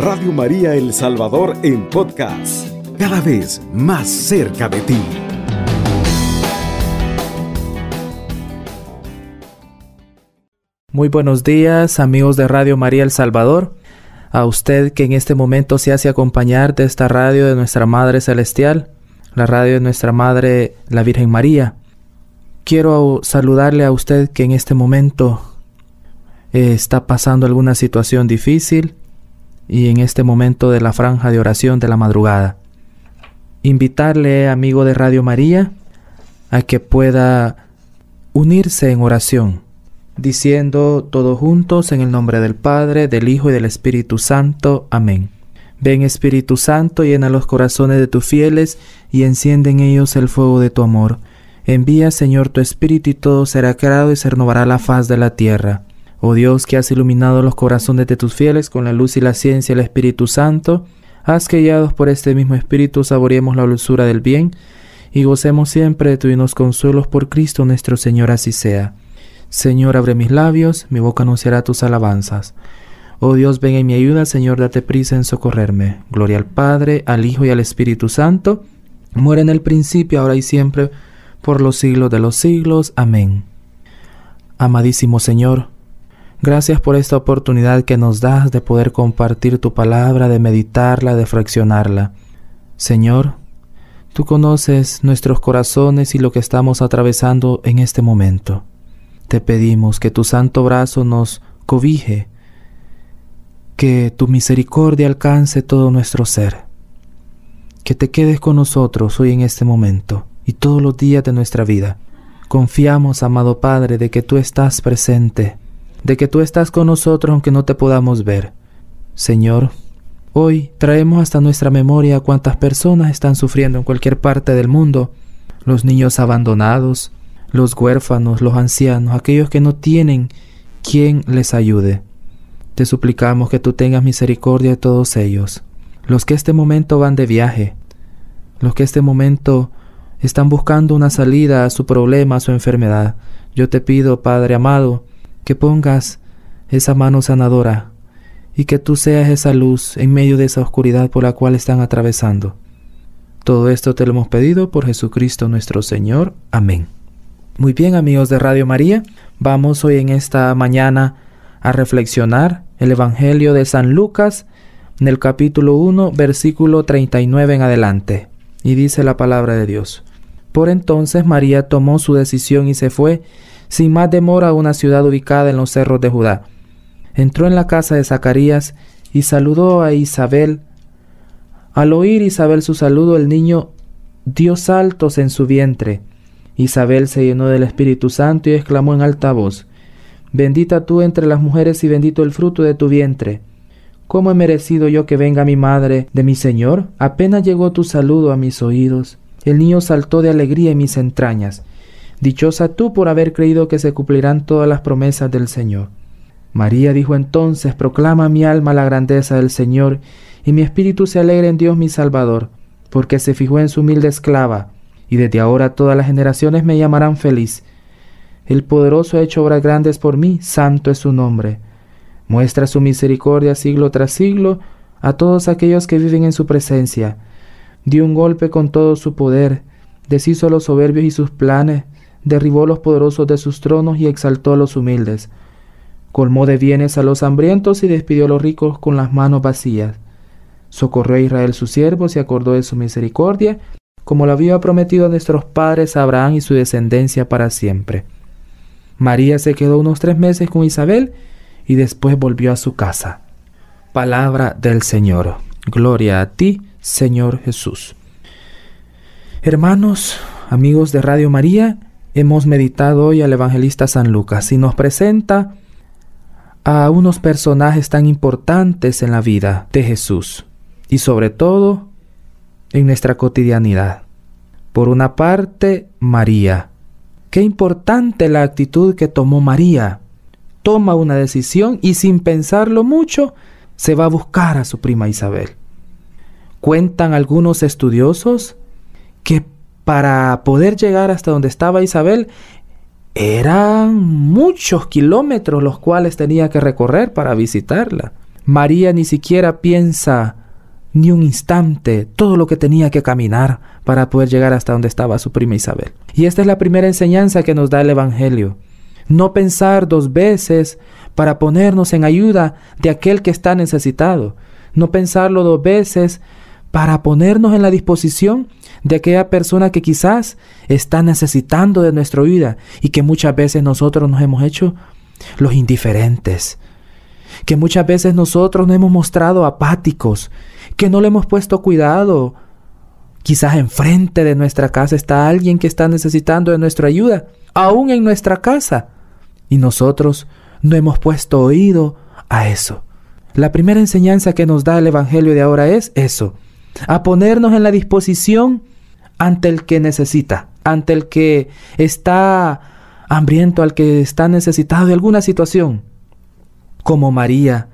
Radio María El Salvador en podcast, cada vez más cerca de ti. Muy buenos días amigos de Radio María El Salvador, a usted que en este momento se hace acompañar de esta radio de nuestra Madre Celestial, la radio de nuestra Madre la Virgen María. Quiero saludarle a usted que en este momento eh, está pasando alguna situación difícil y en este momento de la franja de oración de la madrugada. Invitarle, amigo de Radio María, a que pueda unirse en oración, diciendo todos juntos en el nombre del Padre, del Hijo y del Espíritu Santo. Amén. Ven Espíritu Santo, llena los corazones de tus fieles y enciende en ellos el fuego de tu amor. Envía, Señor, tu Espíritu y todo será creado y se renovará la faz de la tierra. Oh Dios, que has iluminado los corazones de tus fieles con la luz y la ciencia del Espíritu Santo, haz que guiados por este mismo Espíritu saboreemos la dulzura del bien y gocemos siempre de divinos consuelos por Cristo nuestro Señor, así sea. Señor, abre mis labios, mi boca anunciará tus alabanzas. Oh Dios, ven en mi ayuda, Señor, date prisa en socorrerme. Gloria al Padre, al Hijo y al Espíritu Santo, muere en el principio, ahora y siempre, por los siglos de los siglos. Amén. Amadísimo Señor, Gracias por esta oportunidad que nos das de poder compartir tu palabra, de meditarla, de fraccionarla. Señor, tú conoces nuestros corazones y lo que estamos atravesando en este momento. Te pedimos que tu santo brazo nos cobije, que tu misericordia alcance todo nuestro ser, que te quedes con nosotros hoy en este momento y todos los días de nuestra vida. Confiamos, amado Padre, de que tú estás presente de que tú estás con nosotros aunque no te podamos ver. Señor, hoy traemos hasta nuestra memoria cuántas personas están sufriendo en cualquier parte del mundo, los niños abandonados, los huérfanos, los ancianos, aquellos que no tienen quien les ayude. Te suplicamos que tú tengas misericordia de todos ellos, los que este momento van de viaje, los que este momento están buscando una salida a su problema, a su enfermedad. Yo te pido, Padre amado, que pongas esa mano sanadora y que tú seas esa luz en medio de esa oscuridad por la cual están atravesando. Todo esto te lo hemos pedido por Jesucristo nuestro Señor. Amén. Muy bien amigos de Radio María, vamos hoy en esta mañana a reflexionar el Evangelio de San Lucas en el capítulo 1 versículo 39 en adelante. Y dice la palabra de Dios. Por entonces María tomó su decisión y se fue sin más demora a una ciudad ubicada en los cerros de Judá. Entró en la casa de Zacarías y saludó a Isabel. Al oír Isabel su saludo, el niño dio saltos en su vientre. Isabel se llenó del Espíritu Santo y exclamó en alta voz, Bendita tú entre las mujeres y bendito el fruto de tu vientre. ¿Cómo he merecido yo que venga mi madre de mi Señor? Apenas llegó tu saludo a mis oídos. El niño saltó de alegría en mis entrañas. Dichosa tú por haber creído que se cumplirán todas las promesas del Señor. María dijo entonces, Proclama mi alma la grandeza del Señor, y mi espíritu se alegra en Dios mi Salvador, porque se fijó en su humilde esclava, y desde ahora todas las generaciones me llamarán feliz. El poderoso ha hecho obras grandes por mí, santo es su nombre. Muestra su misericordia siglo tras siglo a todos aquellos que viven en su presencia. Dio un golpe con todo su poder, deshizo a los soberbios y sus planes, derribó los poderosos de sus tronos y exaltó a los humildes. Colmó de bienes a los hambrientos y despidió a los ricos con las manos vacías. Socorrió a Israel sus siervos y acordó de su misericordia, como lo había prometido a nuestros padres Abraham y su descendencia para siempre. María se quedó unos tres meses con Isabel y después volvió a su casa. Palabra del Señor. Gloria a ti, Señor Jesús. Hermanos, amigos de Radio María, hemos meditado hoy al evangelista San Lucas y nos presenta a unos personajes tan importantes en la vida de Jesús y sobre todo en nuestra cotidianidad. Por una parte, María. Qué importante la actitud que tomó María. Toma una decisión y sin pensarlo mucho se va a buscar a su prima Isabel. Cuentan algunos estudiosos que para poder llegar hasta donde estaba Isabel, eran muchos kilómetros los cuales tenía que recorrer para visitarla. María ni siquiera piensa ni un instante todo lo que tenía que caminar para poder llegar hasta donde estaba su prima Isabel. Y esta es la primera enseñanza que nos da el Evangelio. No pensar dos veces para ponernos en ayuda de aquel que está necesitado. No pensarlo dos veces para ponernos en la disposición de aquella persona que quizás está necesitando de nuestra vida y que muchas veces nosotros nos hemos hecho los indiferentes, que muchas veces nosotros nos hemos mostrado apáticos, que no le hemos puesto cuidado. Quizás enfrente de nuestra casa está alguien que está necesitando de nuestra ayuda, aún en nuestra casa, y nosotros no hemos puesto oído a eso. La primera enseñanza que nos da el Evangelio de ahora es eso, a ponernos en la disposición ante el que necesita, ante el que está hambriento, al que está necesitado de alguna situación, como María,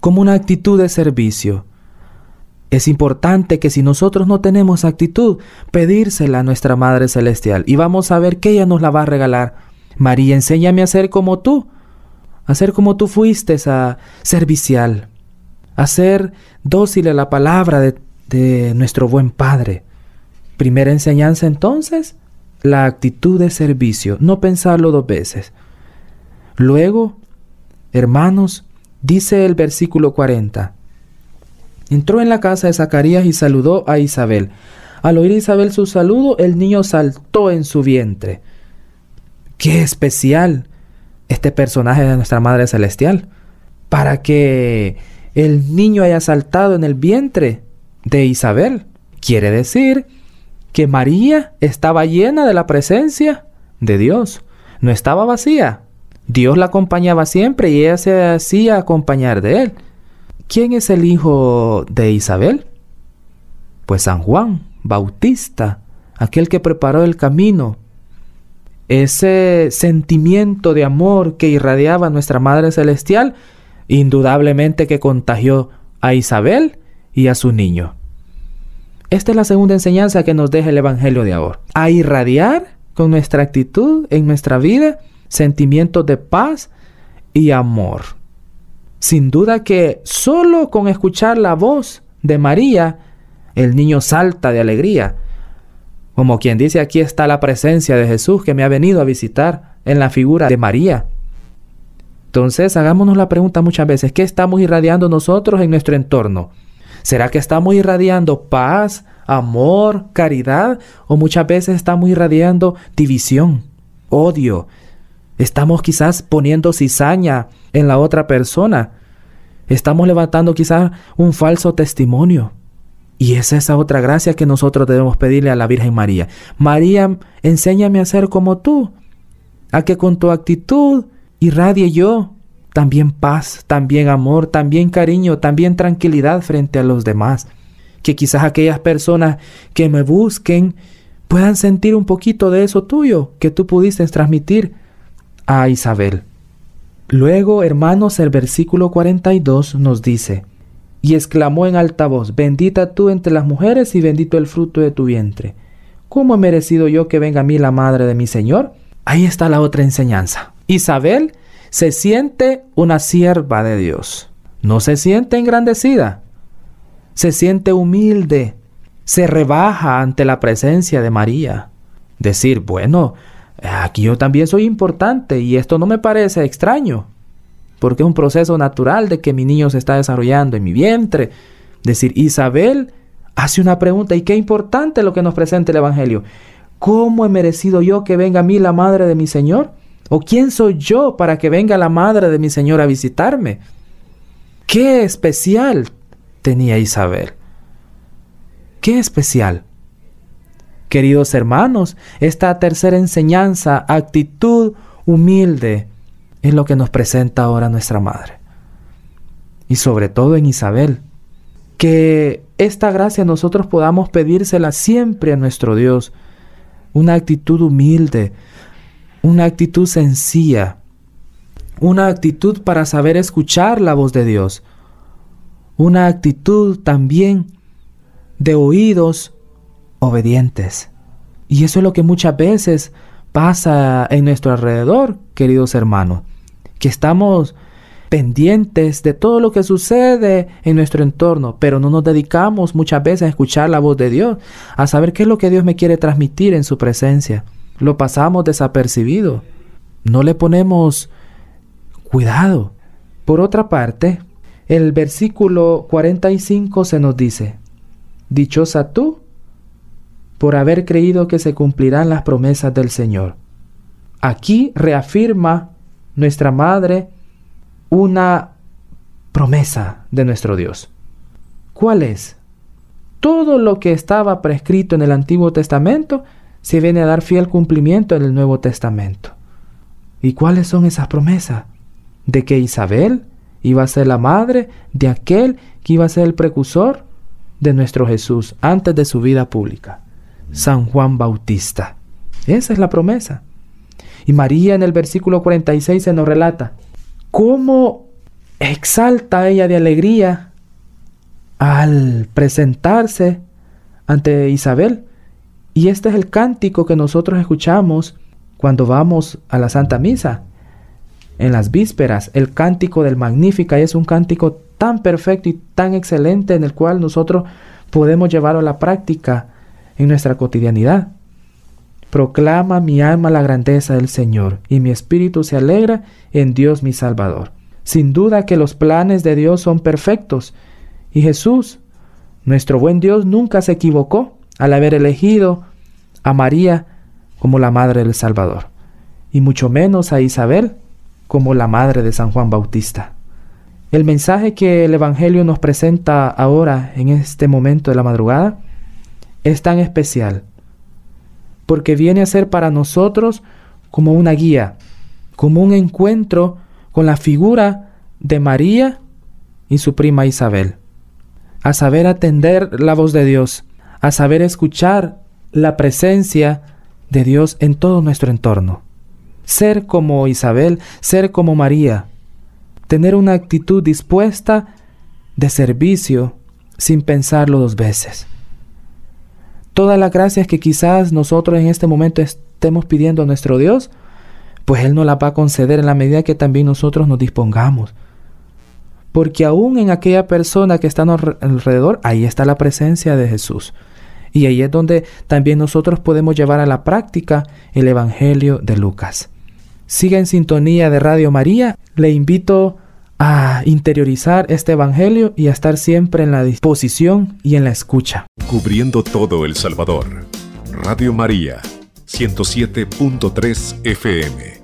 como una actitud de servicio. Es importante que si nosotros no tenemos actitud, pedírsela a nuestra Madre Celestial y vamos a ver que ella nos la va a regalar. María, enséñame a ser como tú, a ser como tú fuiste, a servicial, a ser dócil a la palabra de, de nuestro buen Padre. Primera enseñanza entonces, la actitud de servicio, no pensarlo dos veces. Luego, hermanos, dice el versículo 40, entró en la casa de Zacarías y saludó a Isabel. Al oír Isabel su saludo, el niño saltó en su vientre. Qué especial este personaje de nuestra Madre Celestial, para que el niño haya saltado en el vientre de Isabel. Quiere decir que María estaba llena de la presencia de Dios, no estaba vacía. Dios la acompañaba siempre y ella se hacía acompañar de él. ¿Quién es el hijo de Isabel? Pues San Juan Bautista, aquel que preparó el camino. Ese sentimiento de amor que irradiaba nuestra Madre Celestial, indudablemente que contagió a Isabel y a su niño. Esta es la segunda enseñanza que nos deja el Evangelio de ahora. A irradiar con nuestra actitud en nuestra vida sentimientos de paz y amor. Sin duda que solo con escuchar la voz de María, el niño salta de alegría. Como quien dice, aquí está la presencia de Jesús que me ha venido a visitar en la figura de María. Entonces, hagámonos la pregunta muchas veces, ¿qué estamos irradiando nosotros en nuestro entorno? ¿Será que estamos irradiando paz, amor, caridad? ¿O muchas veces estamos irradiando división, odio? Estamos quizás poniendo cizaña en la otra persona. Estamos levantando quizás un falso testimonio. Y es esa otra gracia que nosotros debemos pedirle a la Virgen María. María, enséñame a ser como tú, a que con tu actitud irradie yo también paz, también amor, también cariño, también tranquilidad frente a los demás. Que quizás aquellas personas que me busquen puedan sentir un poquito de eso tuyo que tú pudiste transmitir a Isabel. Luego, hermanos, el versículo 42 nos dice, y exclamó en alta voz, bendita tú entre las mujeres y bendito el fruto de tu vientre. ¿Cómo he merecido yo que venga a mí la madre de mi Señor? Ahí está la otra enseñanza. Isabel se siente una sierva de Dios. No se siente engrandecida. Se siente humilde. Se rebaja ante la presencia de María. Decir, bueno, aquí yo también soy importante y esto no me parece extraño. Porque es un proceso natural de que mi niño se está desarrollando en mi vientre. Decir, Isabel hace una pregunta y qué importante lo que nos presenta el Evangelio. ¿Cómo he merecido yo que venga a mí la madre de mi Señor? ¿O quién soy yo para que venga la madre de mi Señor a visitarme? ¿Qué especial tenía Isabel? ¿Qué especial? Queridos hermanos, esta tercera enseñanza, actitud humilde, es lo que nos presenta ahora nuestra Madre. Y sobre todo en Isabel, que esta gracia nosotros podamos pedírsela siempre a nuestro Dios. Una actitud humilde, una actitud sencilla, una actitud para saber escuchar la voz de Dios, una actitud también de oídos obedientes. Y eso es lo que muchas veces pasa en nuestro alrededor, queridos hermanos, que estamos pendientes de todo lo que sucede en nuestro entorno, pero no nos dedicamos muchas veces a escuchar la voz de Dios, a saber qué es lo que Dios me quiere transmitir en su presencia. Lo pasamos desapercibido. No le ponemos cuidado. Por otra parte, el versículo 45 se nos dice, Dichosa tú por haber creído que se cumplirán las promesas del Señor. Aquí reafirma nuestra Madre una promesa de nuestro Dios. ¿Cuál es? Todo lo que estaba prescrito en el Antiguo Testamento se viene a dar fiel cumplimiento en el Nuevo Testamento. ¿Y cuáles son esas promesas? De que Isabel iba a ser la madre de aquel que iba a ser el precursor de nuestro Jesús antes de su vida pública. San Juan Bautista. Esa es la promesa. Y María en el versículo 46 se nos relata cómo exalta ella de alegría al presentarse ante Isabel. Y este es el cántico que nosotros escuchamos cuando vamos a la Santa Misa. En las vísperas, el cántico del Magnífica es un cántico tan perfecto y tan excelente en el cual nosotros podemos llevarlo a la práctica en nuestra cotidianidad. Proclama mi alma la grandeza del Señor, y mi espíritu se alegra en Dios mi Salvador. Sin duda que los planes de Dios son perfectos, y Jesús, nuestro buen Dios, nunca se equivocó al haber elegido a María como la madre del Salvador, y mucho menos a Isabel como la madre de San Juan Bautista. El mensaje que el Evangelio nos presenta ahora en este momento de la madrugada es tan especial porque viene a ser para nosotros como una guía, como un encuentro con la figura de María y su prima Isabel, a saber atender la voz de Dios, a saber escuchar la presencia de Dios en todo nuestro entorno. Ser como Isabel, ser como María, tener una actitud dispuesta de servicio sin pensarlo dos veces. Todas las gracias que quizás nosotros en este momento estemos pidiendo a nuestro Dios, pues Él nos las va a conceder en la medida que también nosotros nos dispongamos. Porque aún en aquella persona que está alrededor, ahí está la presencia de Jesús. Y ahí es donde también nosotros podemos llevar a la práctica el Evangelio de Lucas. Siga en sintonía de Radio María. Le invito a interiorizar este Evangelio y a estar siempre en la disposición y en la escucha. Cubriendo todo El Salvador. Radio María, 107.3 FM.